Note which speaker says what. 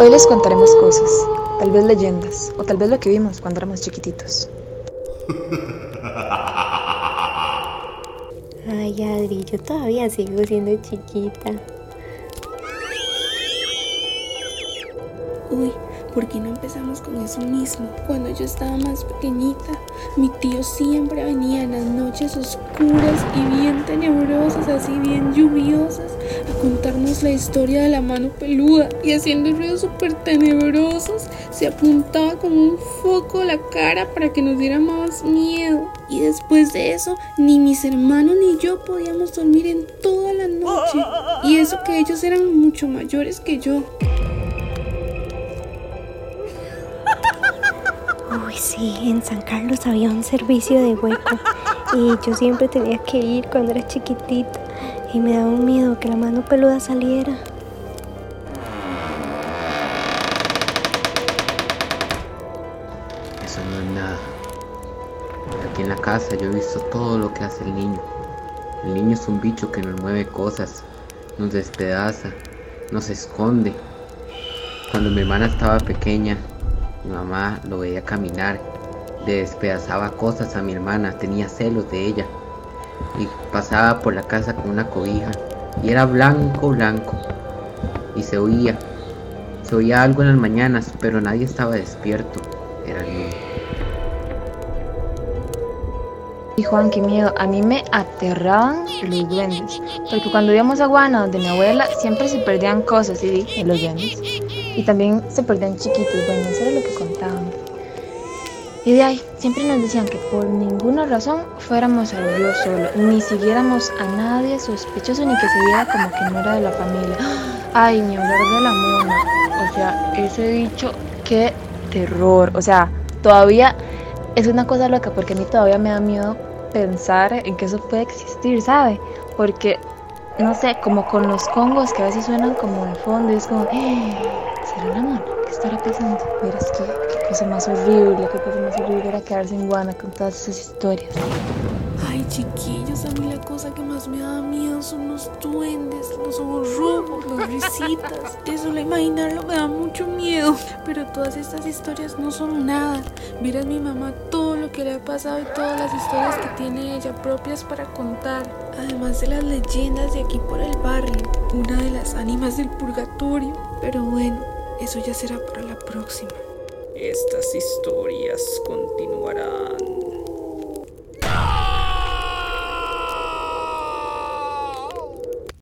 Speaker 1: Hoy les contaremos cosas, tal vez leyendas, o tal vez lo que vimos cuando éramos chiquititos.
Speaker 2: Ay, Adri, yo todavía sigo siendo chiquita.
Speaker 3: Uy, ¿por qué no empezamos con eso mismo? Cuando yo estaba más pequeñita, mi tío siempre venía en las noches oscuras y bien tenebrosas, así bien lluviosas, contarnos la historia de la mano peluda y haciendo ruidos súper tenebrosos, se apuntaba con un foco a la cara para que nos diera más miedo. Y después de eso, ni mis hermanos ni yo podíamos dormir en toda la noche. Y eso que ellos eran mucho mayores que yo.
Speaker 2: Uy, sí, en San Carlos había un servicio de hueco y yo siempre tenía que ir cuando era chiquitita y me daba un miedo que la mano peluda saliera.
Speaker 4: Eso no es nada. Aquí en la casa yo he visto todo lo que hace el niño. El niño es un bicho que nos mueve cosas, nos despedaza, nos esconde. Cuando mi hermana estaba pequeña, mi mamá lo veía caminar, le despedazaba cosas a mi hermana, tenía celos de ella. Y pasaba por la casa con una cobija y era blanco, blanco. Y se oía, se oía algo en las mañanas, pero nadie estaba despierto. Era el.
Speaker 1: Y Juan, qué miedo, a mí me aterraban los duendes, porque cuando íbamos a Guana, donde mi abuela, siempre se perdían cosas, y dije, los duendes. Y también se perdían chiquitos, bueno, eso era lo que contaban. Y de ahí, siempre nos decían que por ninguna razón fuéramos al río solo, ni siguiéramos a nadie sospechoso, ni que se viera como que no era de la familia. Ay, ni hablar de la mona. O sea, ese dicho, qué terror. O sea, todavía es una cosa loca, porque a mí todavía me da miedo pensar en que eso puede existir, ¿sabe? Porque, no sé, como con los congos que a veces suenan como de fondo y es como, "Eh, ¿será la mano? ¿Qué estará pasando? Verás qué, qué cosa más horrible, qué cosa más horrible era quedarse en Guana con todas esas historias.
Speaker 3: Ay, chiquillos, a mí la cosa que más me da miedo son los duendes, los rojos, las risitas. Eso, la imaginarlo me da mucho miedo. Pero todas estas historias no son nada. Mira a mi mamá todo lo que le ha pasado y todas las historias que tiene ella propias para contar. Además de las leyendas de aquí por el barrio. Una de las ánimas del purgatorio. Pero bueno, eso ya será para la próxima.
Speaker 5: Estas historias continuarán.